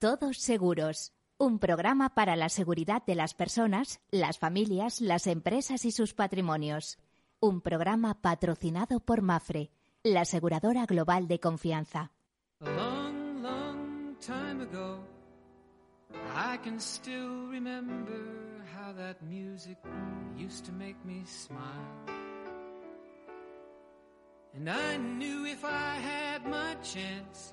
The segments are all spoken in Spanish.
Todos Seguros, un programa para la seguridad de las personas, las familias, las empresas y sus patrimonios. Un programa patrocinado por Mafre, la aseguradora global de confianza. A long, long time ago, I can still remember how that music used to make me smile. And I knew if I had my chance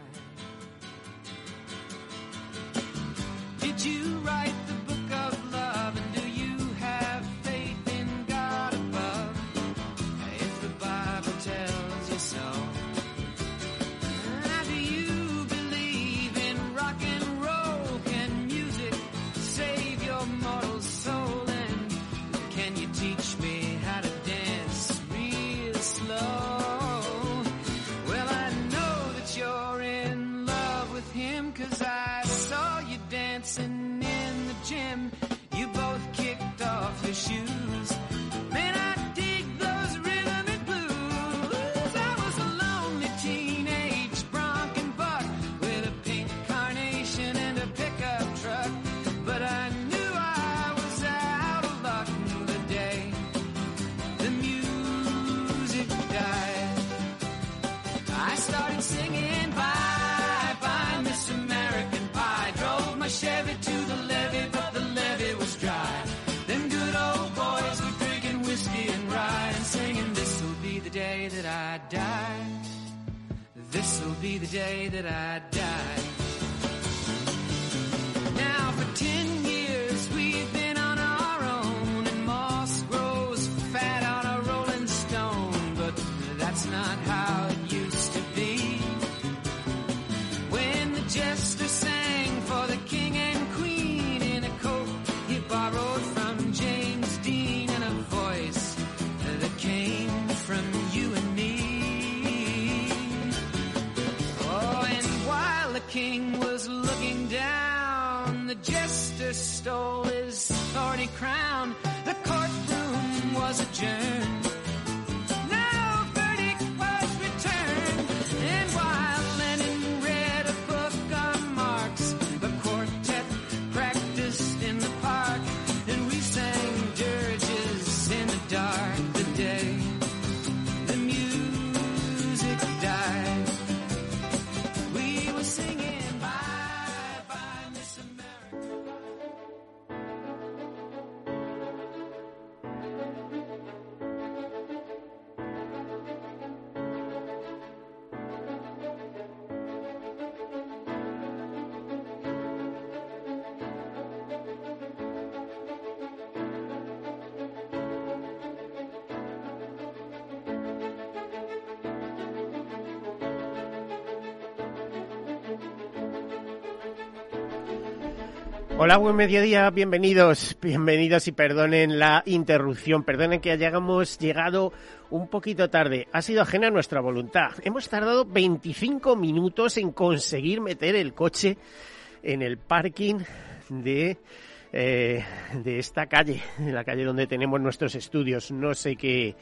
Day that I down, the jester stole his thorny crown. The courtroom was adjourned. Hola, buen mediodía, bienvenidos, bienvenidos y perdonen la interrupción, perdonen que hayamos llegado un poquito tarde. Ha sido ajena a nuestra voluntad. Hemos tardado 25 minutos en conseguir meter el coche en el parking de, eh, de esta calle, de la calle donde tenemos nuestros estudios. No sé qué,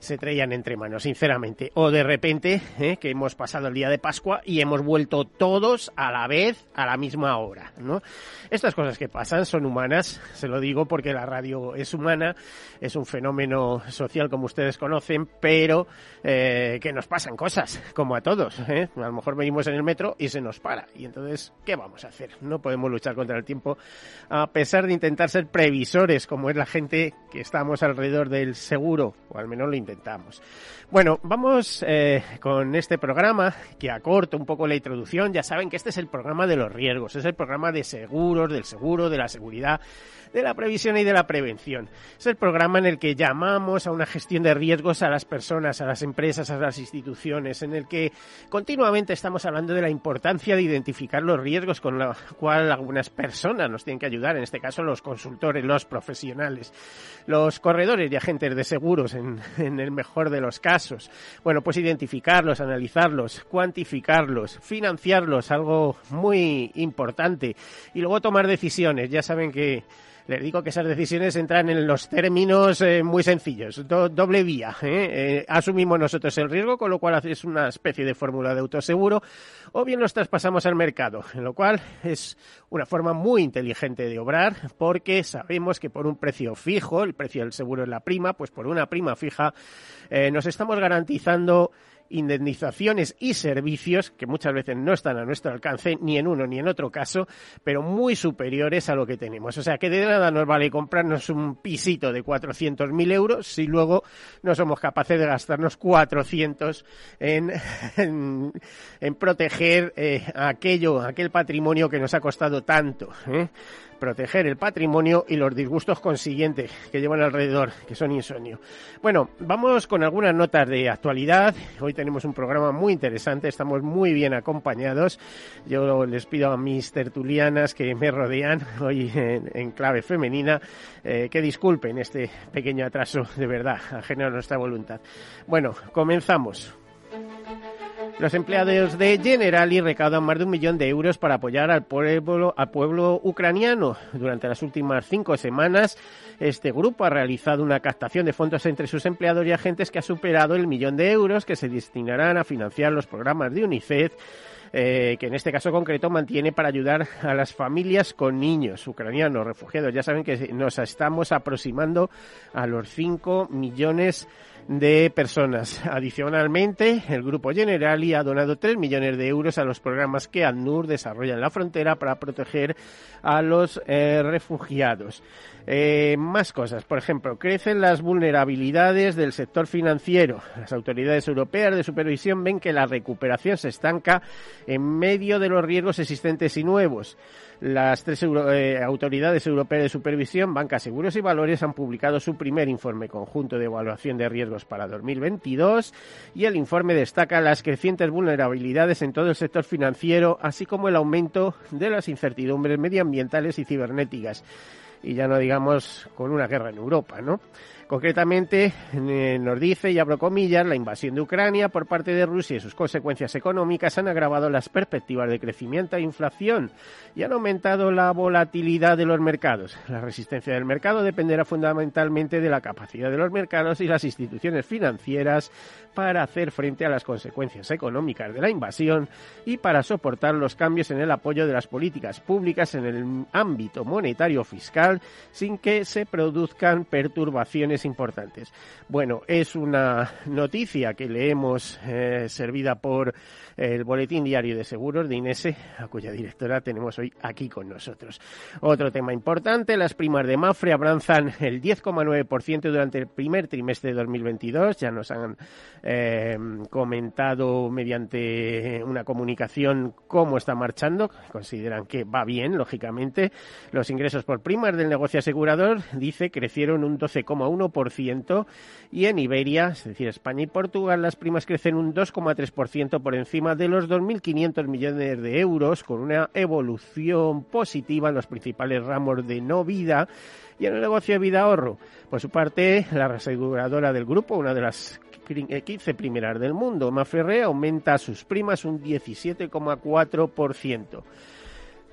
se traían entre manos, sinceramente. O de repente, ¿eh? que hemos pasado el día de Pascua y hemos vuelto todos a la vez, a la misma hora, ¿no? Estas cosas que pasan son humanas, se lo digo porque la radio es humana, es un fenómeno social como ustedes conocen, pero eh, que nos pasan cosas, como a todos. ¿eh? A lo mejor venimos en el metro y se nos para. Y entonces, ¿qué vamos a hacer? No podemos luchar contra el tiempo, a pesar de intentar ser previsores, como es la gente que estamos alrededor del seguro, o al menos lo Bueno, vamos eh, con este programa que acorta un poco la introducción. Ya saben que este es el programa de los riesgos, es el programa de seguros, del seguro, de la seguridad, de la previsión y de la prevención. Es el programa en el que llamamos a una gestión de riesgos a las personas, a las empresas, a las instituciones, en el que continuamente estamos hablando de la importancia de identificar los riesgos con los cual algunas personas nos tienen que ayudar, en este caso los consultores, los profesionales, los corredores y agentes de seguros en el mejor de los casos. Bueno, pues identificarlos, analizarlos, cuantificarlos, financiarlos, algo muy importante, y luego tomar decisiones. Ya saben que les digo que esas decisiones entran en los términos eh, muy sencillos, do, doble vía. ¿eh? Eh, asumimos nosotros el riesgo, con lo cual es una especie de fórmula de autoseguro, o bien los traspasamos al mercado, en lo cual es una forma muy inteligente de obrar, porque sabemos que por un precio fijo, el precio del seguro es la prima, pues por una prima fija nos estamos garantizando indemnizaciones y servicios que muchas veces no están a nuestro alcance ni en uno ni en otro caso, pero muy superiores a lo que tenemos. O sea que de nada nos vale comprarnos un pisito de 400.000 euros si luego no somos capaces de gastarnos 400 en, en, en proteger eh, aquello, aquel patrimonio que nos ha costado tanto. ¿eh? Proteger el patrimonio y los disgustos consiguientes que llevan alrededor, que son insomnio. Bueno, vamos con algunas notas de actualidad. Hoy tenemos un programa muy interesante, estamos muy bien acompañados. Yo les pido a mis tertulianas que me rodean hoy en, clave femenina eh, que disculpen este pequeño atraso de verdad, ajeno a nuestra voluntad. Bueno, comenzamos. Los empleados de Generali recaudan más de un millón de euros para apoyar al pueblo, al pueblo ucraniano. Durante las últimas cinco semanas, este grupo ha realizado una captación de fondos entre sus empleados y agentes que ha superado el millón de euros que se destinarán a financiar los programas de UNICEF eh, que en este caso concreto mantiene para ayudar a las familias con niños ucranianos refugiados. Ya saben que nos estamos aproximando a los 5 millones personas. Adicionalmente, el Grupo Generali ha donado 3 millones de euros a los programas que ANUR desarrolla en la frontera para proteger a los eh, refugiados. Eh, más cosas. Por ejemplo, crecen las vulnerabilidades del sector financiero. Las autoridades europeas de supervisión ven que la recuperación se estanca en medio de los riesgos existentes y nuevos. Las tres eh, autoridades europeas de supervisión, Banca Seguros y Valores, han publicado su primer informe conjunto de evaluación de riesgos para 2022 y el informe destaca las crecientes vulnerabilidades en todo el sector financiero, así como el aumento de las incertidumbres medioambientales y cibernéticas y ya no digamos con una guerra en Europa, ¿no? Concretamente, eh, nos dice, y abro comillas, la invasión de Ucrania por parte de Rusia y sus consecuencias económicas han agravado las perspectivas de crecimiento e inflación y han aumentado la volatilidad de los mercados. La resistencia del mercado dependerá fundamentalmente de la capacidad de los mercados y las instituciones financieras para hacer frente a las consecuencias económicas de la invasión y para soportar los cambios en el apoyo de las políticas públicas en el ámbito monetario fiscal sin que se produzcan perturbaciones importantes. Bueno, es una noticia que leemos eh, servida por el Boletín Diario de Seguros de Inese, a cuya directora tenemos hoy aquí con nosotros. Otro tema importante, las primas de Mafre avanzan el 10,9% durante el primer trimestre de 2022. Ya nos han eh, comentado mediante una comunicación cómo está marchando. Consideran que va bien, lógicamente. Los ingresos por primas del negocio asegurador, dice, crecieron un 12,1% y en Iberia, es decir, España y Portugal, las primas crecen un 2,3% por encima de los 2.500 millones de euros, con una evolución positiva en los principales ramos de no vida y en el negocio de vida ahorro. Por su parte, la aseguradora del grupo, una de las 15 primeras del mundo, Maferre, aumenta sus primas un 17,4%.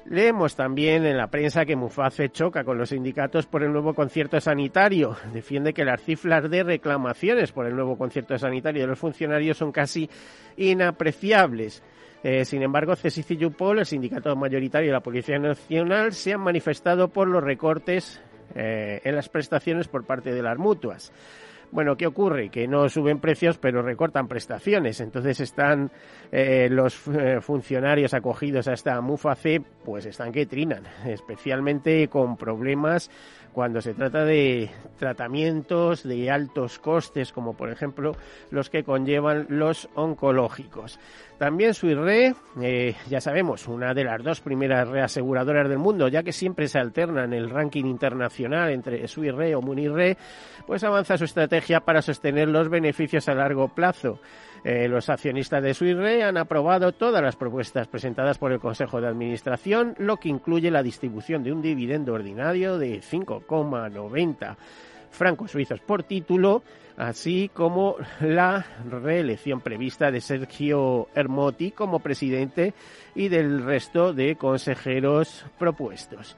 Leemos también en la prensa que Muface choca con los sindicatos por el nuevo concierto sanitario. Defiende que las cifras de reclamaciones por el nuevo concierto sanitario de los funcionarios son casi inapreciables. Eh, sin embargo, CESIC y el sindicato mayoritario de la Policía Nacional, se han manifestado por los recortes eh, en las prestaciones por parte de las mutuas. Bueno, ¿qué ocurre? Que no suben precios, pero recortan prestaciones. Entonces están eh, los eh, funcionarios acogidos a esta MUFACE, pues están que trinan, especialmente con problemas cuando se trata de tratamientos de altos costes, como por ejemplo los que conllevan los oncológicos. También Suirre, eh, ya sabemos, una de las dos primeras reaseguradoras del mundo, ya que siempre se alterna en el ranking internacional entre Suirre o Munirre, pues avanza su estrategia para sostener los beneficios a largo plazo. Eh, los accionistas de Suirre han aprobado todas las propuestas presentadas por el Consejo de Administración, lo que incluye la distribución de un dividendo ordinario de 5,90 francos suizos por título, así como la reelección prevista de Sergio Hermotti como presidente y del resto de consejeros propuestos.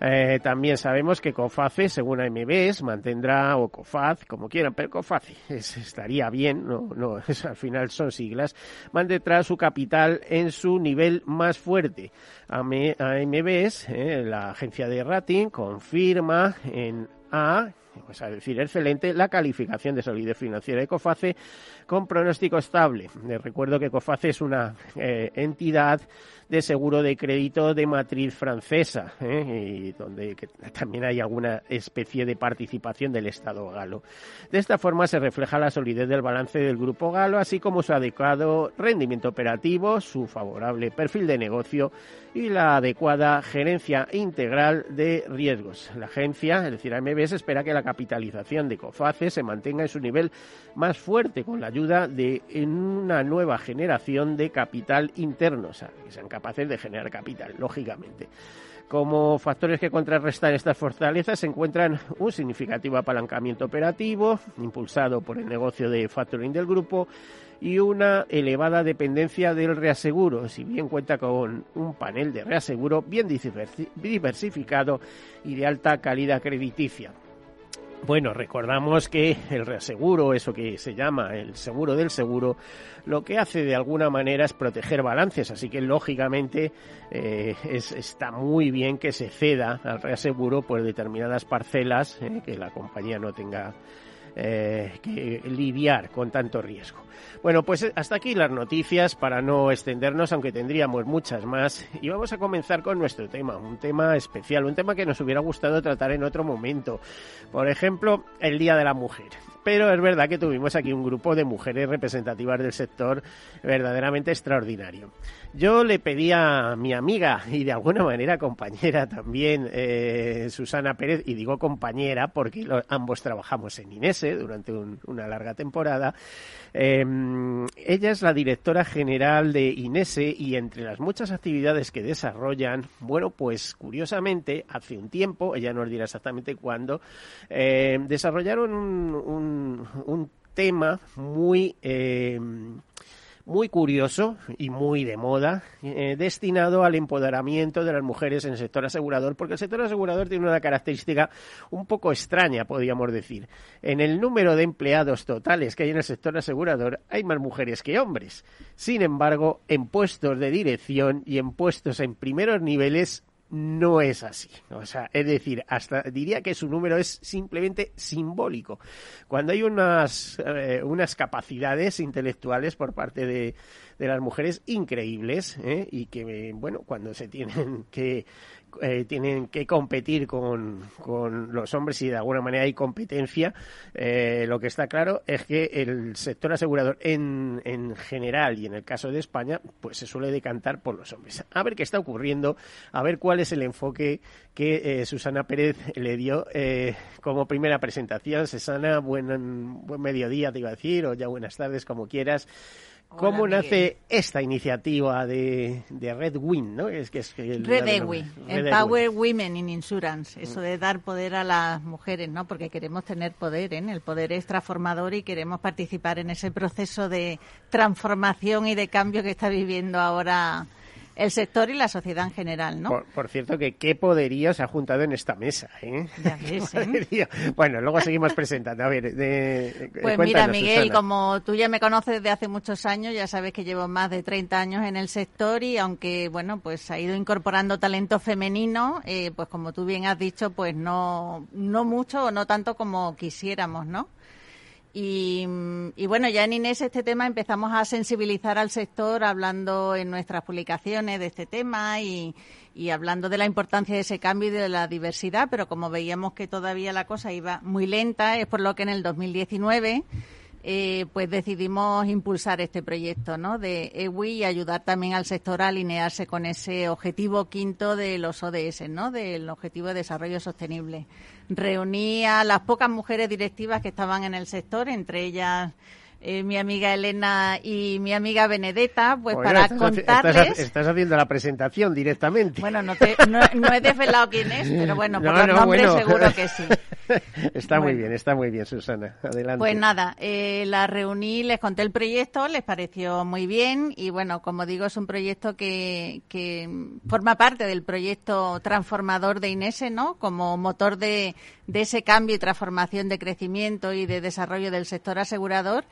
Eh, también sabemos que COFACE, según AMBs, mantendrá, o COFAZ, como quieran, pero COFACE estaría bien, no, no, al final son siglas, mantendrá su capital en su nivel más fuerte. AMBs, eh, la agencia de rating, confirma en A es decir, excelente, la calificación de solidez financiera de COFACE con pronóstico estable. Les recuerdo que COFACE es una eh, entidad de seguro de crédito de matriz francesa, ¿eh? y donde también hay alguna especie de participación del Estado galo. De esta forma se refleja la solidez del balance del grupo galo, así como su adecuado rendimiento operativo, su favorable perfil de negocio y la adecuada gerencia integral de riesgos. La agencia, es decir, AMBS, espera que la capitalización de COFACE se mantenga en su nivel más fuerte con la ayuda de una nueva generación de capital interno, o sea, que sean capaces de generar capital, lógicamente. Como factores que contrarrestan estas fortalezas se encuentran un significativo apalancamiento operativo, impulsado por el negocio de factoring del grupo, y una elevada dependencia del reaseguro, si bien cuenta con un panel de reaseguro bien diversificado y de alta calidad crediticia. Bueno, recordamos que el reaseguro, eso que se llama el seguro del seguro, lo que hace de alguna manera es proteger balances, así que lógicamente eh, está muy bien que se ceda al reaseguro por determinadas parcelas, eh, que la compañía no tenga eh, que lidiar con tanto riesgo. Bueno, pues hasta aquí las noticias para no extendernos, aunque tendríamos muchas más. Y vamos a comenzar con nuestro tema, un tema especial, un tema que nos hubiera gustado tratar en otro momento. Por ejemplo, el Día de la Mujer. Pero es verdad que tuvimos aquí un grupo de mujeres representativas del sector verdaderamente extraordinario. Yo le pedí a mi amiga y de alguna manera compañera también, eh, Susana Pérez, y digo compañera porque ambos trabajamos en Durante una larga temporada, em, ella es la directora general de Inese y entre las muchas actividades que desarrollan, bueno, pues curiosamente, hace un tiempo, ella nos dirá exactamente cuándo, em, desarrollaron un, tema muy... Eh, muy curioso y muy de moda, eh, destinado al empoderamiento de las mujeres en el sector asegurador, porque el sector asegurador tiene una característica un poco extraña, podríamos decir. En el número de empleados totales que hay en el sector asegurador hay más mujeres que hombres. Sin embargo, en puestos de dirección y en puestos en primeros niveles no es así. O sea, es decir, hasta diría que su número es simplemente simbólico. Cuando hay unas, eh, unas capacidades intelectuales por parte de, de las mujeres increíbles ¿eh? y que, bueno, cuando se tienen que eh, tienen que competir con, con, los hombres y de alguna manera hay competencia, eh, lo que está claro es que el sector asegurador en, en general y en el caso de España, pues se suele decantar por los hombres. A ver qué está ocurriendo, a ver cuál es el enfoque que eh, Susana Pérez le dio como primera presentación. Susana, buen, buen mediodía, te iba a decir, o ya buenas tardes, como quieras. ¿Cómo nace esta iniciativa de, de Red Win? ¿no? Es que es el, Red Equi, Empower Women in Insurance, eso de dar poder a las mujeres, ¿no? Porque queremos tener poder, ¿eh? El poder es transformador y queremos participar en ese proceso de transformación y de cambio que está viviendo ahora el sector y la sociedad en general, ¿no? Por, cierto, que qué poderío se ha juntado en esta mesa, ¿eh? Ya ves, ¿eh? Bueno, luego seguimos presentando. A ver, Pues mira, Miguel, como tú ya me conoces desde hace muchos años, ya sabes que llevo más de 30 años en el sector y aunque, bueno, pues ha ido incorporando talento femenino, eh, pues como tú bien has dicho, pues no, no mucho o no tanto como quisiéramos, ¿no? Y, bueno, ya en Inés este tema empezamos a sensibilizar al sector hablando en nuestras publicaciones de este tema y, y hablando de la importancia de ese cambio y de la diversidad, pero como veíamos que todavía la cosa iba muy lenta, es por lo que en el 2019 eh, pues decidimos impulsar este proyecto ¿no? de EWI y ayudar también al sector a alinearse con ese objetivo quinto de los ODS, ¿no? del Objetivo de Desarrollo Sostenible. Reuní a las pocas mujeres directivas que estaban en el sector, entre ellas eh, mi amiga Elena y mi amiga Benedetta, pues para contarles... Estás, haciendo la presentación directamente. Bueno, no, no, he desvelado quién es, pero bueno, por los nombres seguro que sí. está muy bien, está muy bien, Susana. Adelante. Pues nada, eh, la reuní, les conté el proyecto, les pareció muy bien y bueno, como digo, es un proyecto que, que forma parte del proyecto transformador de Inese, ¿no? Como motor de, de ese cambio y transformación de crecimiento y de desarrollo del sector asegurador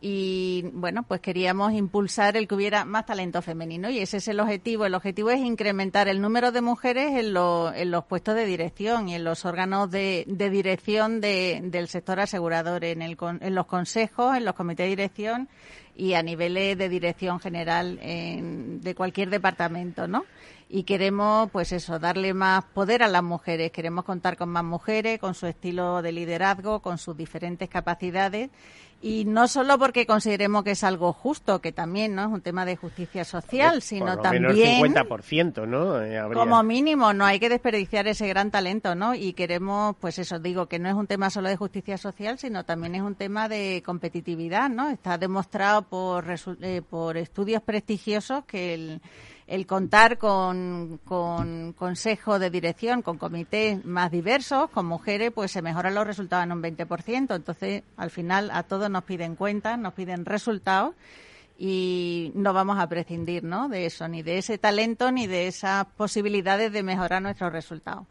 y bueno, pues queríamos impulsar el que hubiera más talento femenino y ese es el objetivo. El objetivo es incrementar el número de mujeres en, en los puestos de dirección y en los órganos de, dirección del sector asegurador, en, el, en los consejos, en los comités de dirección y a niveles de dirección general de cualquier departamento, ¿no? y queremos, pues eso, darle más poder a las mujeres. Queremos contar con más mujeres, con su estilo de liderazgo, con sus diferentes capacidades y no solo porque consideremos que es algo justo, que también no es un tema de justicia social, sino por lo también menos 50%, ¿no? Eh, como mínimo, no hay que desperdiciar ese gran talento, ¿no? Y queremos, pues eso, digo que no es un tema solo de justicia social, sino también es un tema de competitividad, ¿no? Está demostrado por, eh, por estudios prestigiosos que el el contar con, con consejo de dirección, con comités más diversos, con mujeres, pues se mejoran los resultados en un 20%. Entonces, al final, a todos nos piden cuentas, nos piden resultados y no vamos a prescindir ¿no? de eso, ni de ese talento, ni de esas posibilidades de mejorar nuestros resultados.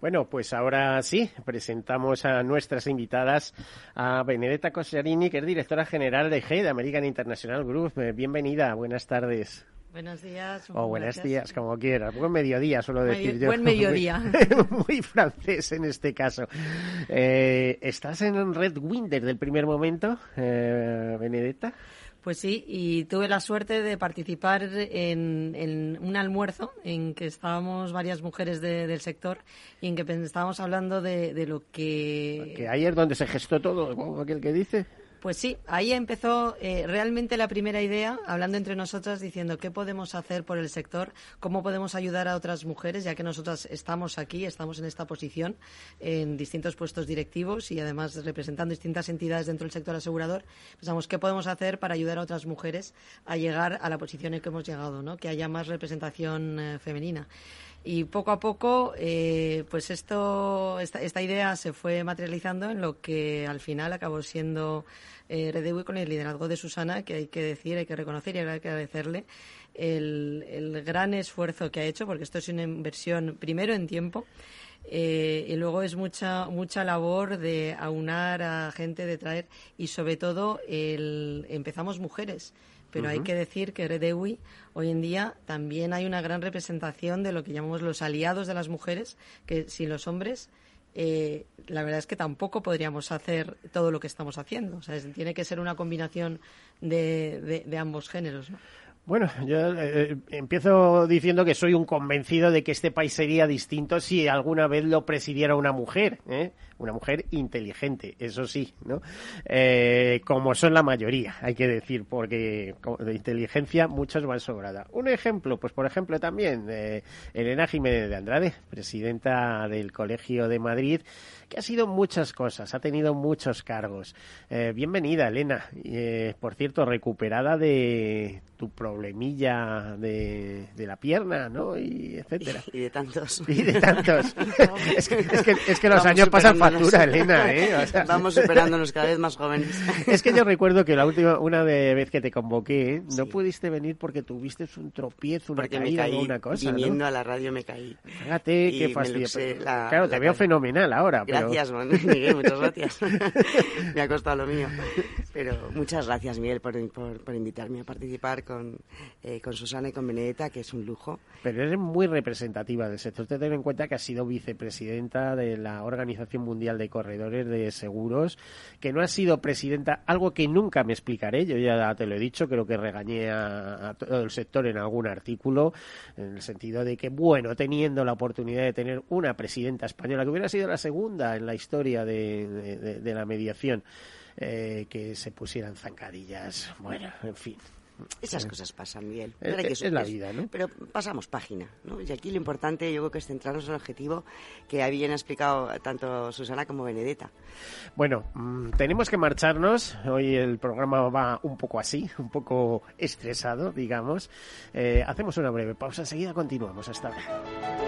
Bueno, pues ahora sí, presentamos a nuestras invitadas, a Benedetta Cosarini, que es directora general de GED, American International Group. Bienvenida, buenas tardes. Buenos días. O buenos días, como quieras. Buen mediodía, suelo decir yo. Buen mediodía. Muy, francés en este caso. Eh, ¿Estás en Red Wind del primer momento, eh, Benedetta? Pues sí, y tuve la suerte de participar en, un almuerzo en que estábamos varias mujeres del sector y en que estábamos hablando de, de lo que... Que ayer donde se gestó todo, como aquel que dice. Pues sí, ahí empezó eh, realmente la primera idea, hablando entre nosotras, diciendo qué podemos hacer por el sector, cómo podemos ayudar a otras mujeres, ya que nosotras estamos aquí, estamos en esta posición, en distintos puestos directivos y además representando distintas entidades dentro del sector asegurador. Pensamos qué podemos hacer para ayudar a otras mujeres a llegar a la posición en que hemos llegado, ¿no? que haya más representación eh, femenina y poco a poco eh, pues esto esta, esta, idea se fue materializando en lo que al final acabó siendo eh, con el liderazgo de Susana que hay que decir hay que reconocer y hay que agradecerle el, el gran esfuerzo que ha hecho porque esto es una inversión primero en tiempo eh, y luego es mucha mucha labor de aunar a gente de traer y sobre todo el, empezamos mujeres pero hay que decir que Redewi hoy en día también hay una gran representación de lo que llamamos los aliados de las mujeres, que sin los hombres eh, la verdad es que tampoco podríamos hacer todo lo que estamos haciendo. O sea, tiene que ser una combinación de, de, de ambos géneros. ¿no? Bueno, yo eh, empiezo diciendo que soy un convencido de que este país sería distinto si alguna vez lo presidiera una mujer, ¿eh? una mujer inteligente, eso sí, ¿no? Eh, como son la mayoría, hay que decir, porque de inteligencia muchos van sobrada. Un ejemplo, pues por ejemplo también eh, Elena Jiménez de Andrade, presidenta del Colegio de Madrid, que ha sido muchas cosas, ha tenido muchos cargos. bienvenida, Elena. por cierto, recuperada de tu problemilla de, la pierna, ¿no? Y etcétera. Y de tantos. Y de tantos. es, que, es, que, los años pasan factura, Elena, ¿eh? Vamos superándonos cada vez más jóvenes. es que yo recuerdo que la última, una vez que te convoqué, no pudiste venir porque tuviste un tropiezo, una caída o una cosa, Viniendo a la radio me caí. Fíjate, qué fastidio. claro, te veo fenomenal ahora. Gracias, Miguel, muchas gracias. me ha costado lo mío. Pero muchas gracias, Miguel, por, por, invitarme a participar con, eh, con Susana y con Benedetta, que es un lujo. Pero eres muy representativa del sector. Ten en cuenta que has sido vicepresidenta de la Organización Mundial de Corredores de Seguros, que no has sido presidenta, algo que nunca me explicaré, yo ya te lo he dicho, creo que regañé a, todo el sector en algún artículo, en el sentido de que, bueno, teniendo la oportunidad de tener una presidenta española, que hubiera sido la segunda en la historia de, de la mediación, eh, que se pusieran zancadillas. Bueno, en fin. Esas cosas pasan, Miguel. Es, la vida, ¿no? Pero pasamos página, ¿no? Y aquí lo importante yo creo que es centrarnos en el objetivo que bien ha explicado tanto Susana como Benedetta. Bueno, mm, tenemos que marcharnos. Hoy el programa va un poco así, un poco estresado, digamos. Eh, hacemos una breve pausa, enseguida continuamos. Hasta ahora.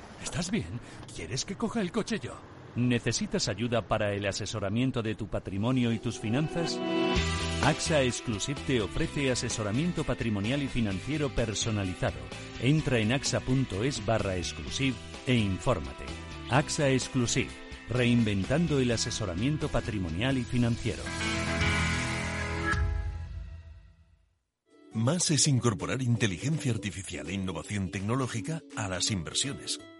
¿estás bien? ¿Quieres que coja el coche yo? ¿Necesitas ayuda para el asesoramiento de tu patrimonio y tus finanzas? AXA Exclusive te ofrece asesoramiento patrimonial y financiero personalizado. Entra en axa.es barra exclusive e infórmate. AXA Exclusive, reinventando el asesoramiento patrimonial y financiero. Más es incorporar inteligencia artificial e innovación tecnológica a las inversiones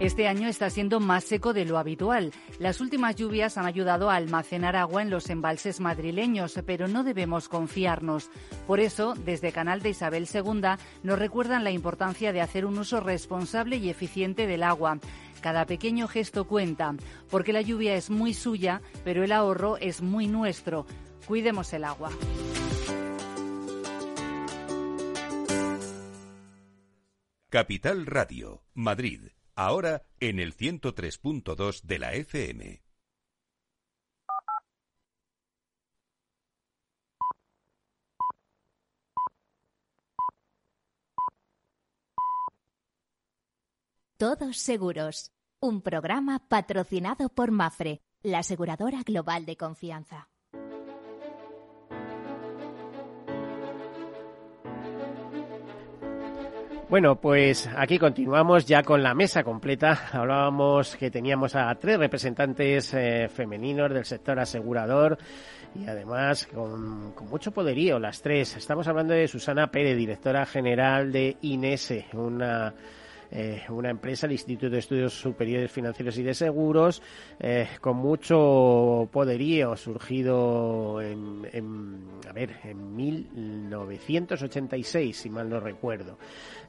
Este año está siendo más seco de lo habitual. Las últimas lluvias han ayudado a almacenar agua en los embalses madrileños, pero no debemos confiarnos. Por eso, desde Canal de Isabel II nos recuerdan la importancia de hacer un uso responsable y eficiente del agua. Cada pequeño gesto cuenta, porque la lluvia es muy suya, pero el ahorro es muy nuestro. Cuidemos el agua. Capital Radio, Madrid. Ahora en el 103.2 de la FM. Todos Seguros, un programa patrocinado por Mafre, la aseguradora global de confianza. Bueno, pues aquí continuamos ya con la mesa completa. Hablábamos que teníamos a tres representantes eh, femeninos del sector asegurador y además con, con, mucho poderío las tres. Estamos hablando de Susana Pérez, directora general de INESE, una eh, una empresa, el Instituto de Estudios Superiores Financieros y de Seguros, eh, con mucho poderío, surgido en, a ver, en 1986, si mal no recuerdo.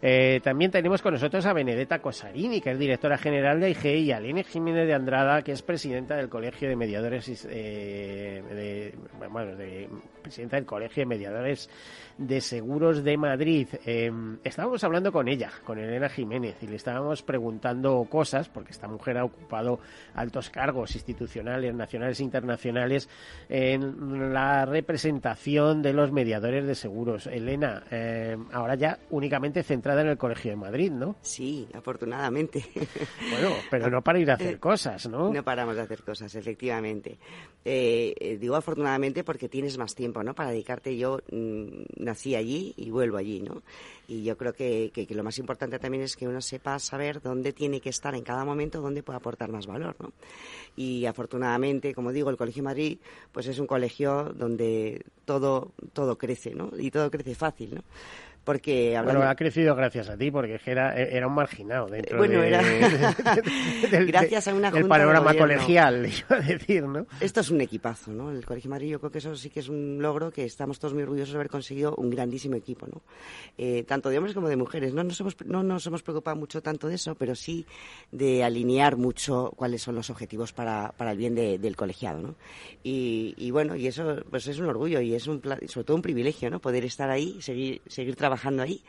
Eh, también tenemos con nosotros a Benedetta Cosarini, que es directora general de IG, y a Lene Jiménez de Andrada, que es presidenta del Colegio de Mediadores, de, bueno, de, presidenta del Colegio de Mediadores de Seguros de Madrid. Eh, estábamos hablando con ella, con Elena Jiménez, y le estábamos preguntando cosas, porque esta mujer ha ocupado altos cargos institucionales, nacionales e internacionales, en la representación de los mediadores de seguros. Elena, eh, ahora ya únicamente centrada en el Colegio de Madrid, ¿no? Sí, afortunadamente. Bueno, pero no para ir a hacer cosas, ¿no? No paramos de hacer cosas, efectivamente. Eh, digo afortunadamente porque tienes más tiempo, ¿no? Para dedicarte. Yo mmm, nací allí y vuelvo allí, ¿no? Y yo creo que, que, lo más importante también es que uno sepa saber dónde tiene que estar en cada momento, dónde puede aportar más valor, ¿no? Y afortunadamente, como digo, el Colegio Madrid, pues es un colegio donde todo, todo crece, ¿no? Y todo crece fácil, ¿no? Porque hablando... bueno ha crecido gracias a ti porque era era un marginado dentro bueno, de, era... del, gracias a una junta del panorama colegial iba a decir no esto es un equipazo no el colegio Madrid yo creo que eso sí que es un logro que estamos todos muy orgullosos de haber conseguido un grandísimo equipo no eh, tanto de hombres como de mujeres. No nos hemos no nos hemos preocupado mucho tanto de eso pero sí de alinear mucho cuáles son los objetivos para, para el bien de, del colegiado no y, y, bueno y eso pues es un orgullo y es un sobre todo un privilegio no poder estar ahí seguir seguir trabajando trabajando ahí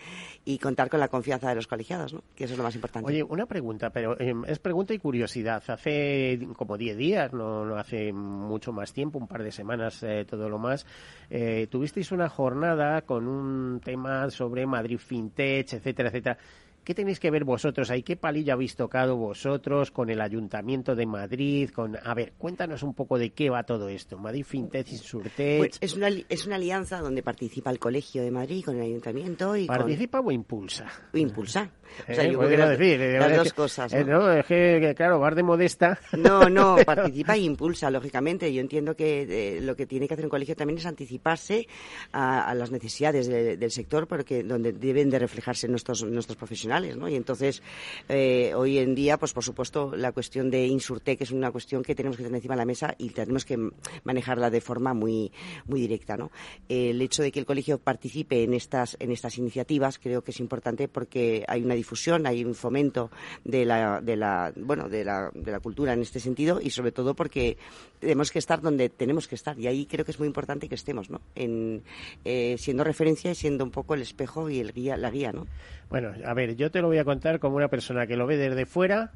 y contar con la confianza de los colegiados, ¿no? que eso es lo más importante. Oye, una pregunta, pero eh, es pregunta y curiosidad. Hace como 10 días, no, no, hace mucho más tiempo, un par de semanas, eh, todo lo más, eh, tuvisteis una jornada con un tema sobre Madrid FinTech, etcétera, etcétera. ¿Qué tenéis que ver vosotros ahí? ¿Qué palillo habéis tocado vosotros con el Ayuntamiento de Madrid? Con A ver, cuéntanos un poco de qué va todo esto. Madrid FinTech Insurtech. Pues es, una, es una alianza donde participa el Colegio de Madrid con el Ayuntamiento y ¿Participa con... o impulsa? Impulsa. O sea, eh, yo creo que decir, las, las dos cosas. ¿no? Eh, no, es que, claro, vas de modesta. No, no, participa e impulsa, lógicamente. Yo entiendo que eh, lo que tiene que hacer un colegio también es anticiparse a, a las necesidades de, del sector, porque donde deben de reflejarse nuestros, nuestros profesionales, ¿no? Y entonces, eh, hoy en día, pues por supuesto, la cuestión de Insurtech es una cuestión que tenemos que tener encima de la mesa y tenemos que manejarla de forma muy, muy directa, ¿no? El hecho de que el colegio participe en estas, en estas iniciativas creo que es importante porque hay una difusión, hay un fomento de la, de la, bueno, de la, de la cultura en este sentido y sobre todo porque tenemos que estar donde tenemos que estar y ahí creo que es muy importante que estemos, ¿no? En, eh, siendo referencia y siendo un poco el espejo y el guía, la guía, ¿no? Bueno, a ver, yo te lo voy a contar como una persona que lo ve desde fuera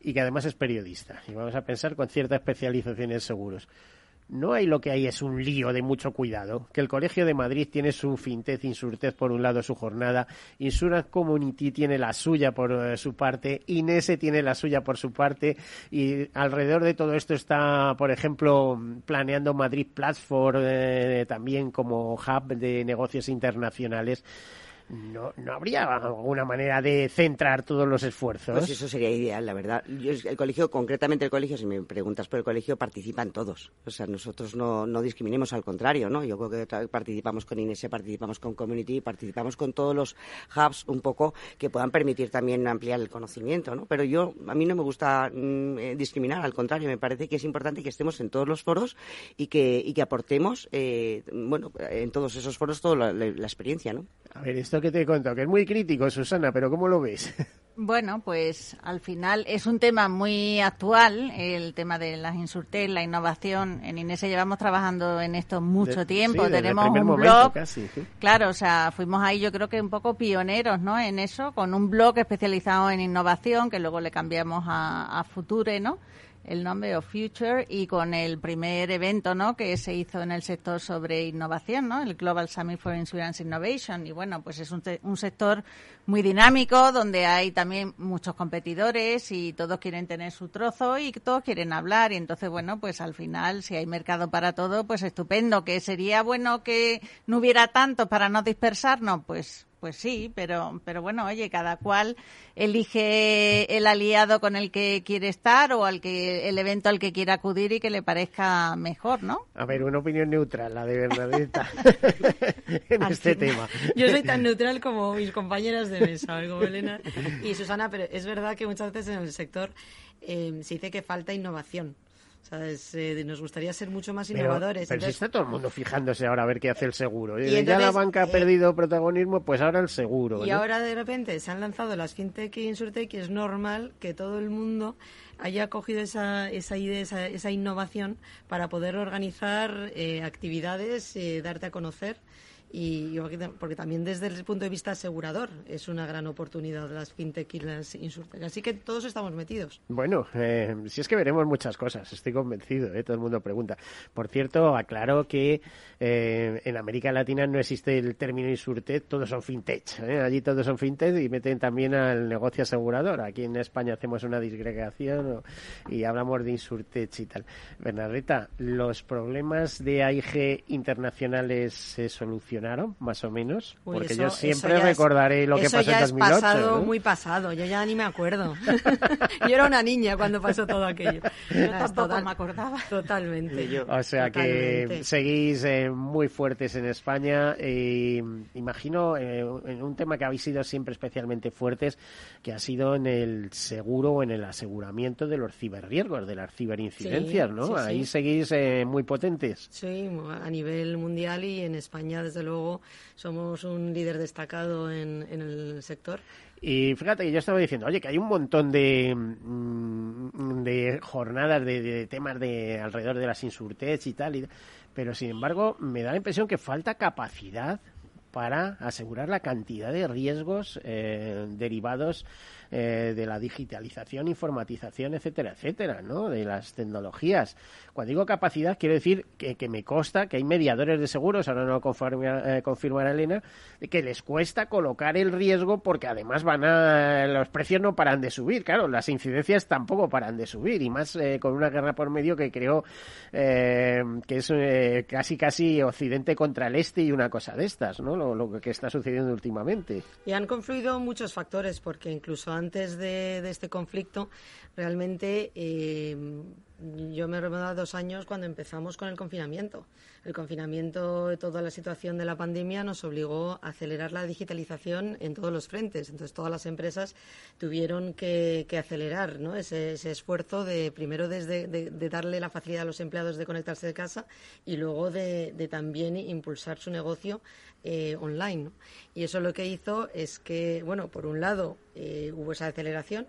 y que además es periodista. Y vamos a pensar con cierta especialización en seguros no hay lo que hay es un lío de mucho cuidado. Que el Colegio de Madrid tiene su fintech, Insurtech por un lado, su jornada, Insurance Community tiene la suya por uh, su parte, Inese tiene la suya por su parte, y alrededor de todo esto está, por ejemplo, planeando Madrid Platform eh, también como hub de negocios internacionales. ¿No, no habría alguna manera de centrar todos los esfuerzos? Pues eso sería ideal, la verdad. Yo, el colegio, concretamente el colegio, si me preguntas por el colegio, participan todos. O sea, nosotros no, no discriminemos, al contrario, ¿no? Yo creo que participamos con INESE, participamos con Community, participamos con todos los hubs un poco que puedan permitir también ampliar el conocimiento, ¿no? Pero yo, a mí no me gusta mm, eh, discriminar, al contrario, me parece que es importante que estemos en todos los foros y que, y que aportemos, eh, bueno, en todos esos foros toda la, experiencia, ¿no? A ver, esto que te cuento, que es muy crítico, Susana, pero ¿cómo lo ves? Bueno, pues al final es un tema muy actual, el tema de las insurtech, la innovación. En Inese llevamos trabajando en esto mucho tiempo. Tenemos un blog. Claro, o sea, fuimos ahí yo creo que un poco pioneros, ¿no? En eso, con un blog especializado en innovación que luego le cambiamos a, a Future, ¿no? El nombre of Future y con el primer evento ¿no? que se hizo en el sector sobre innovación, ¿no? el Global Summit for Insurance Innovation. Y bueno, pues es un, un sector muy dinámico donde hay también muchos competidores y todos quieren tener su trozo y todos quieren hablar. Y entonces, bueno, pues al final, si hay mercado para todo, pues estupendo. ¿Que sería bueno que no hubiera tanto para no dispersarnos? Pues pues sí, pero, pero bueno, oye, cada cual elige el aliado con el que quiere estar o al que el evento al que quiera acudir y que le parezca mejor, ¿no? A ver, una opinión neutral, la de Bernadetta, en este tema. Yo soy tan neutral como mis compañeras de mesa, como Elena y Susana, pero es verdad que muchas veces en el sector eh, se dice que falta innovación. Eh, nos gustaría ser mucho más innovadores. Pero, si está todo el mundo fijándose ahora a ver qué hace el seguro. Y ya la banca ha eh, perdido protagonismo, pues ahora el seguro. Y ahora de repente se han lanzado las fintech y insurtech y es normal que todo el mundo haya cogido esa, esa idea, esa, innovación para poder organizar eh, actividades, darte a conocer y porque también desde el punto de vista asegurador es una gran oportunidad las fintech y las insurtech. Así que todos estamos metidos. Bueno, eh, si es que veremos muchas cosas, estoy convencido, eh, todo el mundo pregunta. Por cierto, aclaro que eh, en América Latina no existe el término insurtech, todos son fintech. ¿eh? Allí todos son fintech y meten también al negocio asegurador. Aquí en España hacemos una disgregación y hablamos de insurtech y tal. Bernadetta, ¿los problemas de AIG internacionales se solucionan? Más o menos? Porque yo siempre recordaré lo que pasó en 2008. Eso ya es pasado, muy pasado. Yo ya ni me acuerdo. yo era una niña cuando pasó todo aquello. Yo tampoco me acordaba. Totalmente. o sea que seguís eh, muy fuertes en España. y imagino eh, en un tema que habéis sido siempre especialmente fuertes, que ha sido en el seguro o en el aseguramiento de los ciberriesgos, de las ciberincidencias, ¿no? Ahí seguís eh, muy potentes. Sí, a nivel mundial y en España, desde luego somos un líder destacado en, el sector. Y fíjate que yo estaba diciendo, oye, que hay un montón de, mm, de jornadas de, temas de alrededor de las insurtech y tal, pero sin embargo me da la impresión que falta capacidad para asegurar la cantidad de riesgos eh, derivados eh, de la digitalización, informatización, etcétera, etcétera, ¿no? De las tecnologías. Cuando digo capacidad, quiero decir que, me consta que hay mediadores de seguros, ahora no lo confirma, eh, confirmará Elena, que les cuesta colocar el riesgo porque además van a, los precios no paran de subir, claro, las incidencias tampoco paran de subir y más eh, con una guerra por medio que creo que es casi casi Occidente contra el Este y una cosa de estas, ¿no? Lo, lo que está sucediendo últimamente. Y han confluido muchos factores porque incluso antes de, este conflicto, realmente eh, yo me recuerdo dos años cuando empezamos con el confinamiento. El confinamiento, toda la situación de la pandemia nos obligó a acelerar la digitalización en todos los frentes. Entonces, todas las empresas tuvieron que, acelerar ese, esfuerzo de, primero, desde de, darle la facilidad a los empleados de conectarse de casa y luego de, también impulsar su negocio eh, online. Y eso lo que hizo es que, bueno, por un lado eh, hubo esa aceleración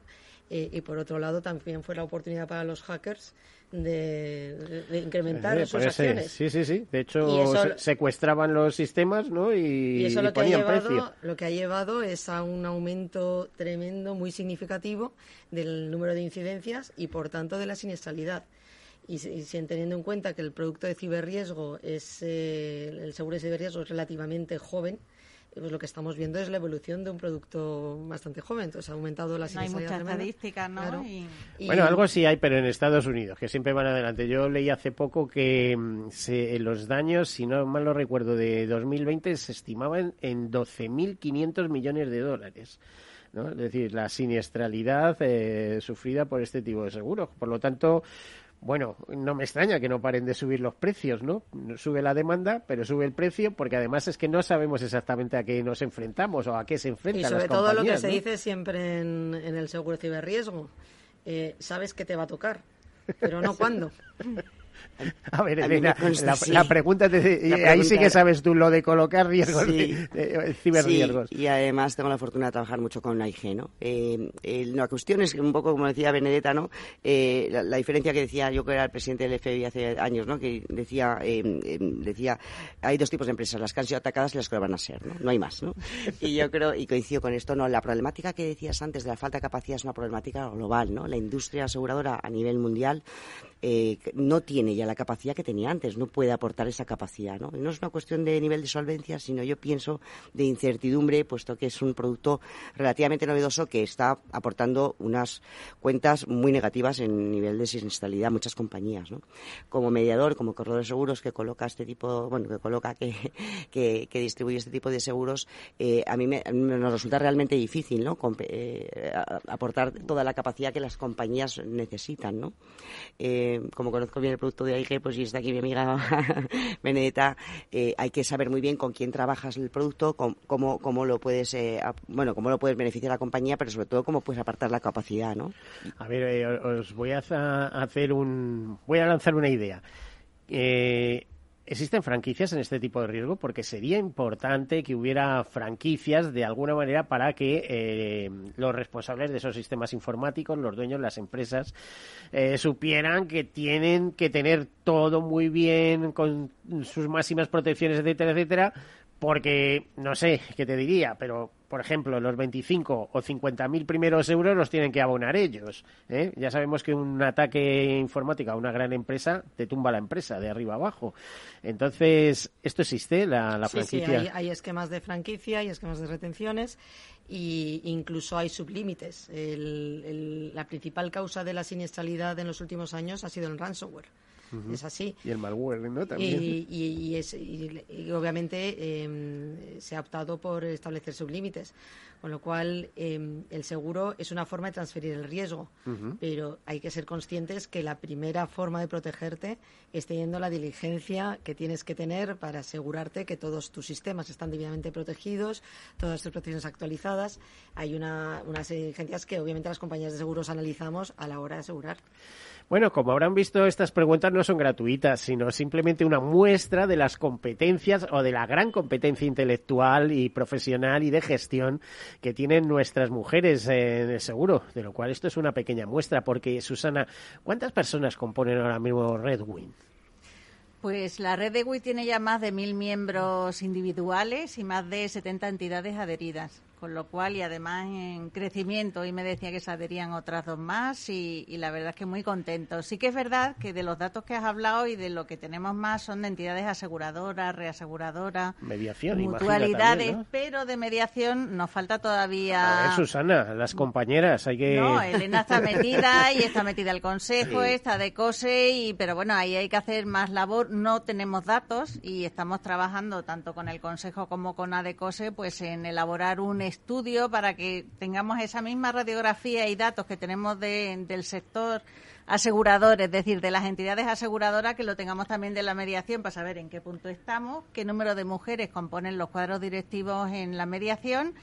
eh, y por otro lado también fue la oportunidad para los hackers de, incrementar sus acciones. Sí, sí, sí. De hecho, secuestraban los sistemas ¿no? y, eso lo, que ha llevado, lo que ha llevado es a un aumento tremendo, muy significativo del número de incidencias y, por tanto, de la siniestralidad. Y, teniendo en cuenta que el producto de ciberriesgo es, eh, el seguro de ciberriesgo es relativamente joven, pues lo que estamos viendo es la evolución de un producto bastante joven. Entonces ha aumentado la no hay mucha estadística, ¿no? Bueno, algo sí hay, pero en Estados Unidos, que siempre van adelante. Yo leí hace poco que mm, se, los daños, si no mal lo recuerdo, de 2020 se estimaban en 12.500 millones de dólares. ¿no? Es decir, la siniestralidad eh, sufrida por este tipo de seguros. Por lo tanto, bueno, no me extraña que no paren de subir los precios, ¿no? Sube la demanda, pero sube el precio, porque además es que no sabemos exactamente a qué nos enfrentamos o a qué se enfrentan. Y sobre todo lo que se dice siempre en, el seguro ciberriesgo, eh, sabes que te va a tocar, pero no cuándo. A ver, Elena, la, pregunta, ahí sí que sabes tú lo de colocar riesgos, de, ciberriesgos. y además tengo la fortuna de trabajar mucho con AIG, ¿no? Eh, la cuestión es un poco como decía Benedetta, ¿no? Eh, la, diferencia que decía yo que era el presidente del FBI hace años, ¿no? Que decía, eh, decía, hay dos tipos de empresas, las que han sido atacadas y las que lo van a ser, ¿no? No hay más, ¿no? Y yo creo, y coincido con esto, ¿no? La problemática que decías antes de la falta de capacidad es una problemática global, ¿no? La industria aseguradora a nivel mundial eh, no tiene ya la capacidad que tenía antes, no puede aportar esa capacidad. ¿no? no es una cuestión de nivel de solvencia, sino yo pienso de incertidumbre, puesto que es un producto relativamente novedoso que está aportando unas cuentas muy negativas en nivel de siniestralidad muchas compañías. ¿no? Como mediador, como corredor de seguros que coloca este tipo, bueno, que coloca, que, que, distribuye este tipo de seguros, eh, a mí me, nos resulta realmente difícil ¿no? Eh, aportar toda la capacidad que las compañías necesitan. ¿no? como conozco bien el producto de AIG, pues y está aquí mi amiga Benedetta, eh, hay que saber muy bien con quién trabajas el producto, cómo, cómo lo puedes, eh, bueno, cómo lo puedes beneficiar a la compañía, pero sobre todo cómo puedes apartar la capacidad, ¿no? A ver, eh, os voy a hacer un, voy a lanzar una idea. Eh, ¿Existen franquicias en este tipo de riesgo? Porque sería importante que hubiera franquicias de alguna manera para que eh, los responsables de esos sistemas informáticos, los dueños, las empresas, eh, supieran que tienen que tener todo muy bien con sus máximas protecciones, etcétera, etcétera, porque no sé qué te diría, pero por ejemplo, los 25 o 50 mil primeros euros los tienen que abonar ellos. ¿eh? Ya sabemos que un ataque informático a una gran empresa te tumba la empresa de arriba abajo. Entonces, ¿esto existe, la, la franquicia? Sí, hay, esquemas de franquicia, hay esquemas de retenciones e incluso hay sublímites. la principal causa de la siniestralidad en los últimos años ha sido el ransomware. Es así. Y el malware, ¿no? También. Y, es, y obviamente em, se ha optado por establecer sublímites, con lo cual em, el seguro es una forma de transferir el riesgo, pero hay que ser conscientes que la primera forma de protegerte es teniendo la diligencia que tienes que tener para asegurarte que todos tus sistemas están debidamente protegidos, todas tus protecciones actualizadas. Hay una, unas diligencias que obviamente las compañías de seguros analizamos a la hora de asegurar. Bueno, como habrán visto, estas preguntas no son gratuitas, sino simplemente una muestra de las competencias o de la gran competencia intelectual y profesional y de gestión que tienen nuestras mujeres en el seguro, de lo cual esto es una pequeña muestra, porque Susana, ¿cuántas personas componen ahora mismo Redwing? Pues la red de WIT tiene ya más de mil miembros individuales y más de 70 entidades adheridas con lo cual y además en crecimiento y me decía que se adherían otras dos más y, la verdad es que muy contento. Sí que es verdad que de los datos que has hablado y de lo que tenemos más son de entidades aseguradoras, reaseguradoras, mediación, mutualidades, pero de mediación nos falta todavía. A ver, Susana, las compañeras, hay que. No, Elena está metida y está metida el consejo, está de COSE y pero bueno ahí hay que hacer más labor. No tenemos datos y estamos trabajando tanto con el consejo como con ADECOSE pues en elaborar un estudio para que tengamos esa misma radiografía y datos que tenemos del sector asegurador, es decir, de las entidades aseguradoras, que lo tengamos también de la mediación para saber en qué punto estamos, qué número de mujeres componen los cuadros directivos en la mediación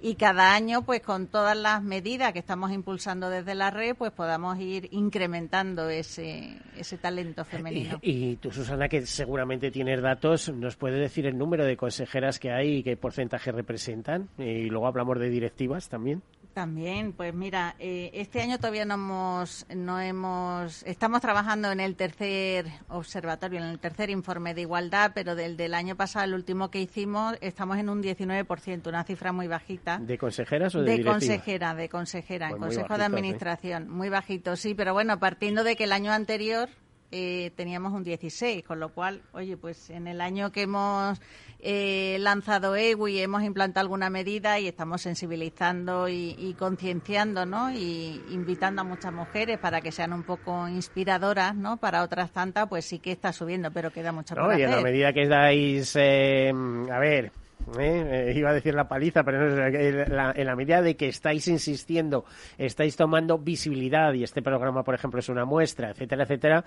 y cada año, pues con todas las medidas que estamos impulsando desde la red, pues podamos ir incrementando ese, ese talento femenino. Y, tú, Susana, que seguramente tienes datos, ¿nos puede decir el número de consejeras que hay y qué porcentaje representan? Y luego hablamos de directivas también. También, pues mira, eh, este año todavía no hemos, no hemos, estamos trabajando en el tercer observatorio, en el tercer informe de igualdad, pero del, del año pasado, el último que hicimos, estamos en un 19%, una cifra muy bajita. ¿De consejeras o de De consejera, de consejera, en pues Consejo de Administración, muy bajito, sí, pero bueno, partiendo de que el año anterior eh, teníamos un 16, con lo cual, oye, pues en el año que hemos eh, lanzado EWI hemos implantado alguna medida y estamos sensibilizando y, concienciando, ¿no? Y invitando a muchas mujeres para que sean un poco inspiradoras, ¿no? Para otras tantas, pues sí que está subiendo, pero queda mucho no, por y en la medida que dais, eh, a ver, ¿eh? iba a decir la paliza, pero no, en, la, en la medida de que estáis insistiendo, estáis tomando visibilidad y este programa, por ejemplo, es una muestra, etcétera, etcétera,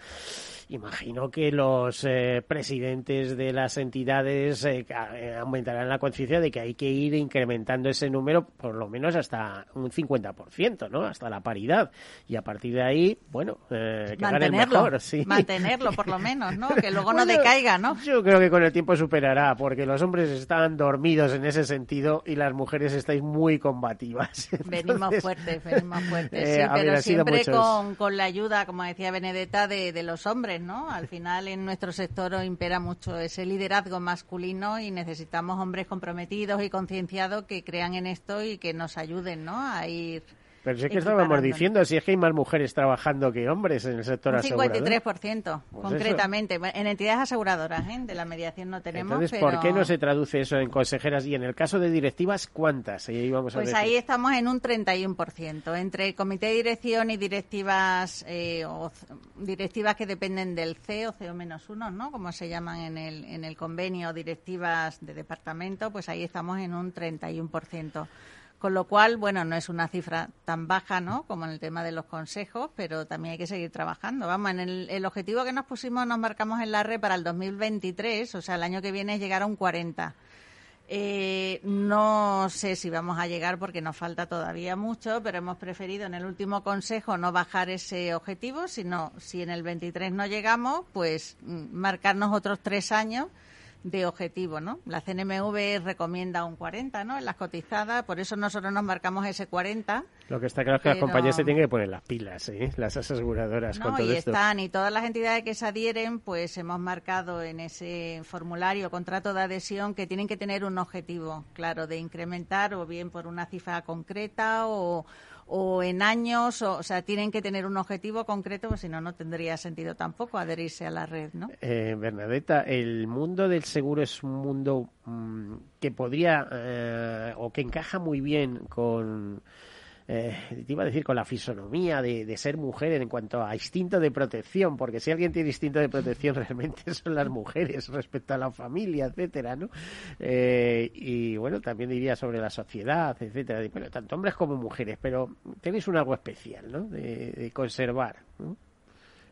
imagino que los eh, presidentes de las entidades eh, eh, aumentarán la conciencia de que hay que ir incrementando ese número por lo menos hasta un 50%, ¿no? Hasta la paridad. Y a partir de ahí, bueno, eh, mantenerlo, mejor, sí. mantenerlo por lo menos, ¿no? Que luego no decaiga, ¿no? Yo creo que con el tiempo superará, porque los hombres están dormidos en ese sentido y las mujeres estáis muy combativas. venimos fuertes, venimos fuertes, sí, pero siempre con, con, la ayuda, como decía Benedetta, de, de los hombres ¿no? Al final en nuestro sector impera mucho ese liderazgo masculino y necesitamos hombres comprometidos y concienciados que crean en esto y que nos ayuden, ¿no? A ir pero si es que estábamos diciendo, si es que hay más mujeres trabajando que hombres en el sector un asegurador. 53%, pues concretamente. En entidades aseguradoras, ¿eh? de la mediación no tenemos. Entonces, ¿por qué no se traduce eso en consejeras? Y en el caso de directivas, ¿cuántas? Ahí vamos pues ahí estamos en un 31%. Entre comité de dirección y directivas eh, o directivas que dependen del CEO, CEO menos uno, ¿no? Como se llaman en el, en el convenio, directivas de departamento, pues ahí estamos en un 31%. Con lo cual, bueno, no es una cifra tan baja, ¿no? Como en el tema de los consejos, pero también hay que seguir trabajando. Vamos, en el, objetivo que nos pusimos, nos marcamos en la red para el 2023, o sea, el año que viene es llegar a un 40. Eh, no sé si vamos a llegar porque nos falta todavía mucho, pero hemos preferido en el último consejo no bajar ese objetivo, sino si en el 23 no llegamos, pues mm, marcarnos otros tres años de objetivo, ¿no? La CNMV recomienda un 40, ¿no? En las cotizadas, por eso nosotros nos marcamos ese 40. Lo que está claro es que las compañías se tienen que poner las pilas, ¿eh? Las aseguradoras con todo y están, y todas las entidades que se adhieren, pues hemos marcado en ese formulario, contrato de adhesión, que tienen que tener un objetivo, claro, de incrementar o bien por una cifra concreta o o en años, o, sea, tienen que tener un objetivo concreto, pues si no, no tendría sentido tampoco adherirse a la red, ¿no? Eh, Bernadetta, el mundo del seguro es un mundo mm, que podría eh, o que encaja muy bien con eh, te iba a decir con la fisonomía de, ser mujer en cuanto a instinto de protección, porque si alguien tiene instinto de protección realmente son las mujeres respecto a la familia, etcétera, ¿no? Eh, y bueno, también diría sobre la sociedad, etcétera, bueno, tanto hombres como mujeres, pero tenéis un algo especial, ¿no? De, conservar,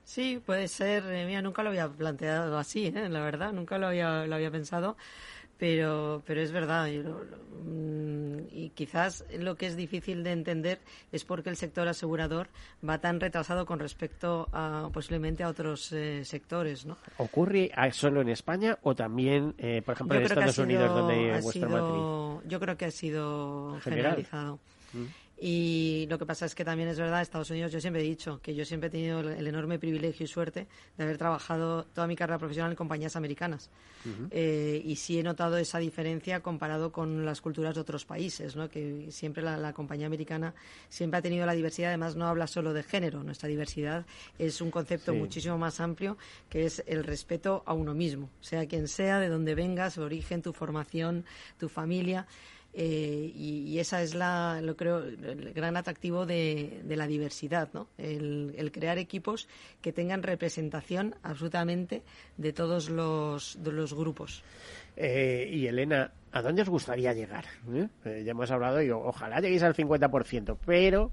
Sí, puede ser. Eh, mira, nunca lo había planteado así, ¿eh? la verdad, nunca lo había, lo había pensado pero, pero es verdad. Mm, y quizás lo que es difícil de entender es por qué el sector asegurador va tan retrasado con respecto a posiblemente a otros eh, sectores. ¿no? ¿Ocurre solo en España o también, eh, por ejemplo, en Estados Unidos, donde vuestra matriz? Yo creo que ha sido generalizado. Mm. Y lo que pasa es que también es verdad, Estados Unidos, yo siempre he dicho que yo siempre he tenido el, enorme privilegio y suerte de haber trabajado toda mi carrera profesional en compañías americanas. Eh, y sí he notado esa diferencia comparado con las culturas de otros países, ¿no? que siempre la, compañía americana siempre ha tenido la diversidad, además no habla solo de género, nuestra diversidad es un concepto muchísimo más amplio que es el respeto a uno mismo, sea quien sea, de donde vengas, su origen, tu formación, tu familia. Eh, y, esa es la, lo creo, el gran atractivo de, la diversidad, ¿no? El, crear equipos que tengan representación absolutamente de todos los, de los grupos. Eh, y Elena, ¿a dónde os gustaría llegar? ¿Eh? ya hemos hablado y ojalá lleguéis al 50%, pero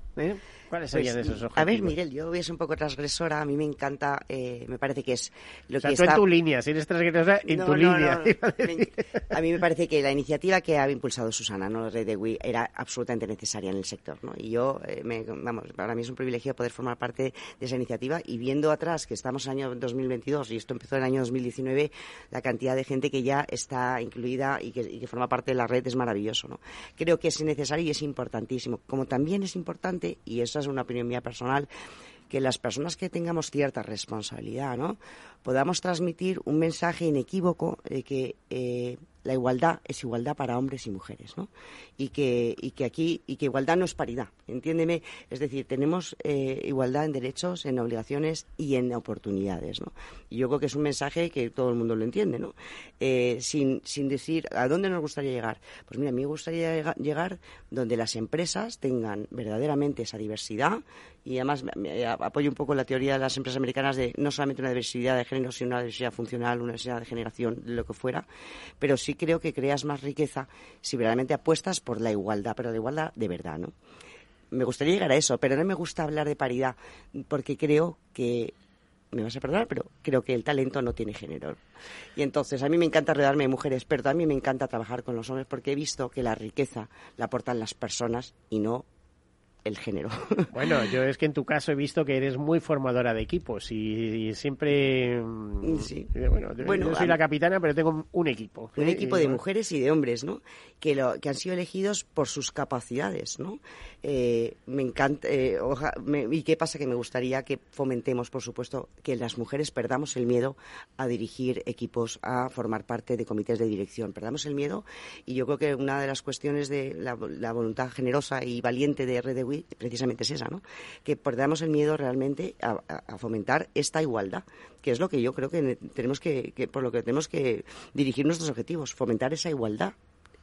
¿Cuáles pues, serían esos objetivos? A ver, Miguel, yo voy a ser un poco transgresora. A mí me encanta, eh, me parece que es lo o sea, que tú en tu línea, si eres transgresora, en tu línea. a mí me parece que la iniciativa que ha impulsado Susana, ¿no? Red de Wii, era absolutamente necesaria en el sector, ¿no? Y yo, eh, me, vamos, para mí es un privilegio poder formar parte de esa iniciativa y viendo atrás que estamos en el año 2022 y esto empezó en el año 2019, la cantidad de gente que ya está incluida y que, y que forma parte de la red es maravilloso, ¿no? Creo que es necesario y es importantísimo. Como también es importante, y eso es una opinión mía personal, que las personas que tengamos cierta responsabilidad, ¿no? podamos transmitir un mensaje inequívoco de que eh, la igualdad es igualdad para hombres y mujeres, ¿no? Y que, y que aquí, y que igualdad no es paridad, entiéndeme, es decir, tenemos eh, igualdad en derechos, en obligaciones y en oportunidades, ¿no? Y yo creo que es un mensaje que todo el mundo lo entiende, ¿no? Eh, sin, sin decir, ¿a dónde nos gustaría llegar? Pues mira, a mí me gustaría llegar donde las empresas tengan verdaderamente esa diversidad, y además apoyo un poco la teoría de las empresas americanas de no solamente una diversidad de género, sino una diversidad funcional, una diversidad de generación, lo que fuera, pero sí creo que creas más riqueza si verdaderamente apuestas por la igualdad, pero la igualdad de verdad, ¿no? Me gustaría llegar a eso, pero no me gusta hablar de paridad porque creo que me vas a perdonar, pero creo que el talento no tiene género. Y entonces a mí me encanta rodearme de mujeres, pero también me encanta trabajar con los hombres porque he visto que la riqueza la aportan las personas y no el género. Bueno, yo es que en tu caso he visto que eres muy formadora de equipos y, siempre... Mm, sí. Eh, bueno, yo soy la capitana, pero tengo un equipo. Un ¿eh? equipo de mujeres y de hombres, ¿no? Que, lo, que han sido elegidos por sus capacidades, ¿no? Eh, me encanta... ¿Y qué pasa? Que me gustaría que fomentemos, por supuesto, que las mujeres perdamos el miedo a dirigir equipos, a formar parte de comités de dirección. Perdamos el miedo y yo creo que una de las cuestiones de la, voluntad generosa y valiente de RDW precisamente es esa, ¿no? Que perdamos el miedo realmente a, fomentar esta igualdad, que es lo que yo creo que tenemos que, por lo que tenemos que dirigir nuestros objetivos, fomentar esa igualdad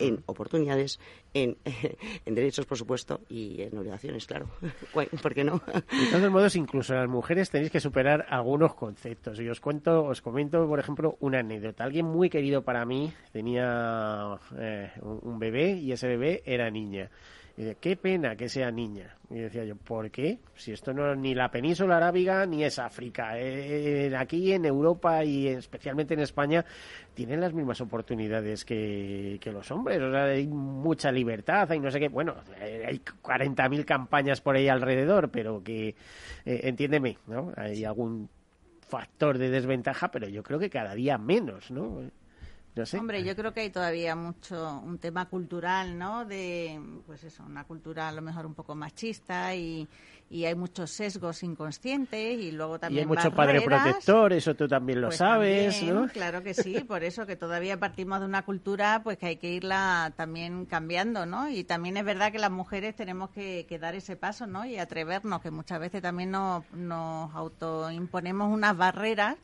en oportunidades, en, en, derechos, por supuesto, y en obligaciones, claro. ¿Por qué no? De todos modos, incluso las mujeres tenéis que superar algunos conceptos. Y os cuento, os comento, por ejemplo, una anécdota. Alguien muy querido para mí tenía eh, un bebé y ese bebé era niña. Qué pena que sea niña. Y decía yo, ¿por qué? Si esto no ni la península arábiga ni es África. Eh, aquí en Europa y especialmente en España tienen las mismas oportunidades que, los hombres. O sea, hay mucha libertad, hay no sé qué. Bueno, hay 40.000 campañas por ahí alrededor, pero que, eh, entiéndeme, ¿no? Hay algún factor de desventaja, pero yo creo que cada día menos, ¿no? Hombre, yo creo que hay todavía mucho un tema cultural, ¿no? De, pues eso, una cultura a lo mejor un poco machista y, y hay muchos sesgos inconscientes y luego también y hay mucho padre protector, eso tú también lo pues sabes, ¿no? Claro que sí, por eso que todavía partimos de una cultura pues que hay que irla también cambiando, ¿no? Y también es verdad que las mujeres tenemos que, que dar ese paso, ¿no? Y atrevernos, que muchas veces también nos, nos autoimponemos unas barreras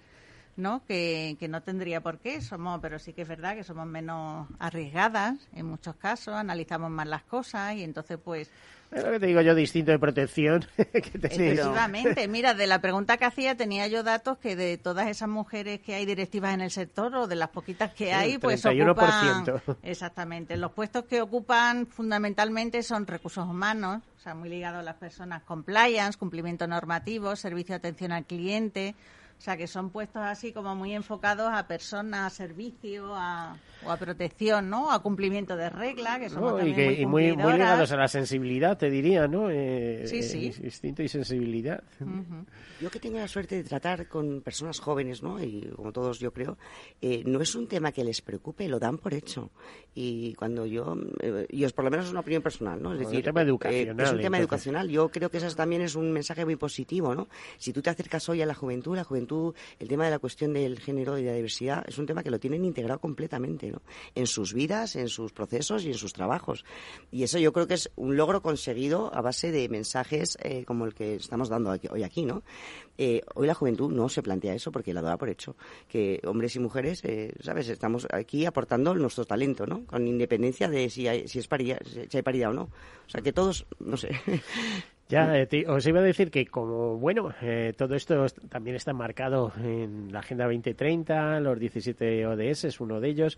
¿no? Que, que, no tendría por qué, somos, pero sí que es verdad que somos menos arriesgadas en muchos casos, analizamos más las cosas y entonces pues... Es lo que te digo yo, distinto de protección que Efectivamente, mira, de la pregunta que hacía tenía yo datos que de todas esas mujeres que hay directivas en el sector o de las poquitas que hay, pues ocupan... Exactamente, los puestos que ocupan fundamentalmente son recursos humanos, o sea, muy ligados a las personas, compliance, cumplimiento normativo, servicio de atención al cliente, o sea, que son puestos así como muy enfocados a personas, a servicio, a, o a protección, ¿no? A cumplimiento de reglas, que somos y, muy, muy, ligados a la sensibilidad, te diría, ¿no? Eh, sí, sí. Eh, instinto y sensibilidad. Yo que tengo la suerte de tratar con personas jóvenes, ¿no? Y como todos yo creo, eh, no es un tema que les preocupe, lo dan por hecho. Y cuando yo, y es por lo menos es una opinión personal, ¿no? Es decir, un tema educacional. es un tema educacional. Yo creo que eso también es un mensaje muy positivo, ¿no? Si tú te acercas hoy a la juventud, la juventud, el tema de la cuestión del género y de la diversidad es un tema que lo tienen integrado completamente, ¿no? En sus vidas, en sus procesos y en sus trabajos. Y eso yo creo que es un logro conseguido a base de mensajes eh, como el que estamos dando hoy aquí, ¿no? Eh, hoy la juventud no se plantea eso porque la da por hecho. Que hombres y mujeres, eh, ¿sabes? Estamos aquí aportando nuestro talento, ¿no? Con independencia de si si es paridad, si hay paridad o no. O sea, que todos, no sé. Ya, eh, os iba a decir que como, bueno, todo esto también está marcado en la Agenda 2030, los 17 ODS es uno de ellos,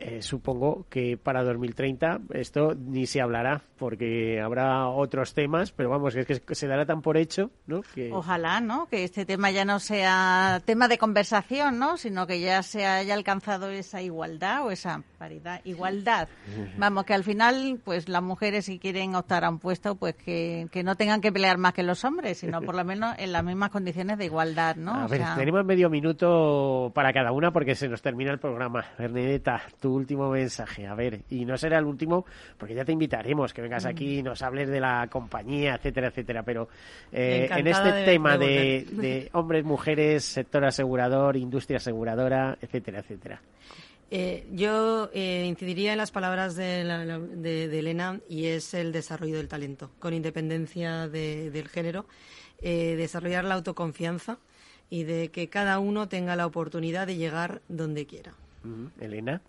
eh, supongo que para 2030 esto ni se hablará porque habrá otros temas, pero vamos, es que se dará tan por hecho, ¿no? Que... Ojalá, ¿no? Que este tema ya no sea tema de conversación, ¿no? Sino que ya se haya alcanzado esa igualdad o esa paridad, igualdad. Vamos, que al final, pues las mujeres si quieren optar a un puesto, pues que, que no tengan que pelear más que los hombres, sino por lo menos en las mismas condiciones de igualdad, ¿no? A ver, tenemos medio minuto para cada una porque se nos termina el programa. Bernadetta, último mensaje. A ver, y no será el último, porque ya te invitaremos, que vengas aquí y nos hables de la compañía, etcétera, etcétera. Pero eh, en este tema de, hombres, mujeres, sector asegurador, industria aseguradora, etcétera, etcétera. Eh, yo eh, incidiría en las palabras de, la- de- Elena y es el desarrollo del talento, con independencia de- del género, eh, desarrollar la autoconfianza y de que cada uno tenga la oportunidad de llegar donde quiera. Elena.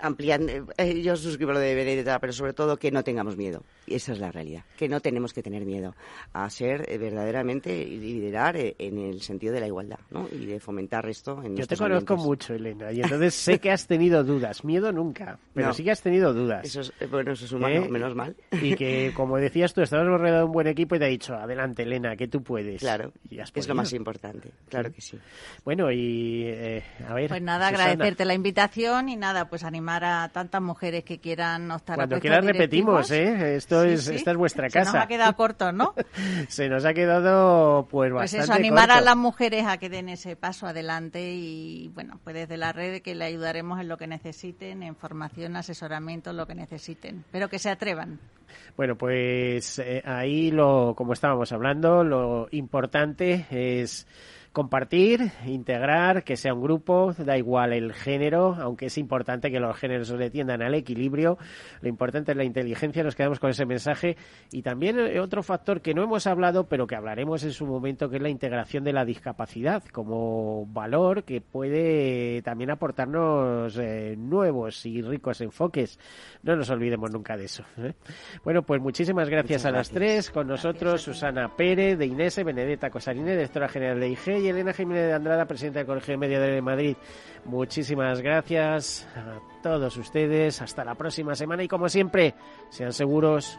Ampliando, eh, yo suscribo lo de Benedetta, pero sobre todo que no tengamos miedo. Y esa es la realidad, que no tenemos que tener miedo a ser eh, verdaderamente y liderar eh, en el sentido de la igualdad, ¿no? Y de fomentar esto en Yo te conozco ambientes. mucho, Elena, y entonces sé que has tenido dudas. Miedo nunca, pero No. sí que has tenido dudas. Eso es, bueno, eso es humano, ¿Eh? menos mal. Y que, como decías tú, estabas rodeado de un buen equipo y te ha dicho, adelante, Elena, que tú puedes. Claro, Y has es lo más importante, claro que sí. Bueno, y eh, a ver. Pues nada, Susana, agradecerte la invitación y nada, pues animar a tantas mujeres que quieran optar a Cuando puestos quieras repetimos. ¿eh? Esto Sí, es, sí. esta es vuestra Se casa. nos ha quedado corto, ¿no? Se nos ha quedado, pues, Pues bastante eso, animar a las mujeres a que den ese paso adelante y, bueno, pues desde la red que le ayudaremos en lo que necesiten, en formación, asesoramiento, lo que necesiten, pero que se atrevan. Bueno, pues eh, ahí lo, como estábamos hablando, lo importante es compartir, integrar, que sea un grupo, da igual el género, aunque es importante que los géneros se tiendan al equilibrio. Lo importante es la inteligencia, nos quedamos con ese mensaje. Y también eh, otro factor que no hemos hablado, pero que hablaremos en su momento, que es la integración de la discapacidad como valor que puede también aportarnos eh, nuevos y ricos enfoques. No nos olvidemos nunca de eso. ¿eh? Bueno, pues muchísimas gracias Muchas a las gracias. tres. Con nosotros Susana Pérez, de Inés, Benedetta Cosarine, directora general de IG, y Elena Jiménez de Andrada, presidenta del Colegio de de Madrid. Muchísimas gracias a todos ustedes. Hasta la próxima semana y como siempre, sean seguros.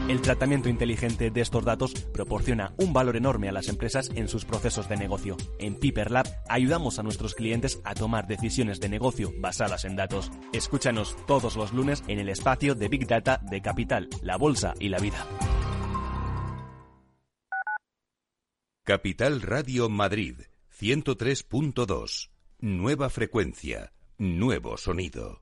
El tratamiento inteligente de estos datos proporciona un valor enorme a las empresas en sus procesos de negocio. En Piper Lab ayudamos a nuestros clientes a tomar decisiones de negocio basadas en datos. Escúchanos todos los lunes en el espacio de Big Data de Capital, la Bolsa y la Vida. Capital Radio Madrid 103.2. Nueva frecuencia, nuevo sonido.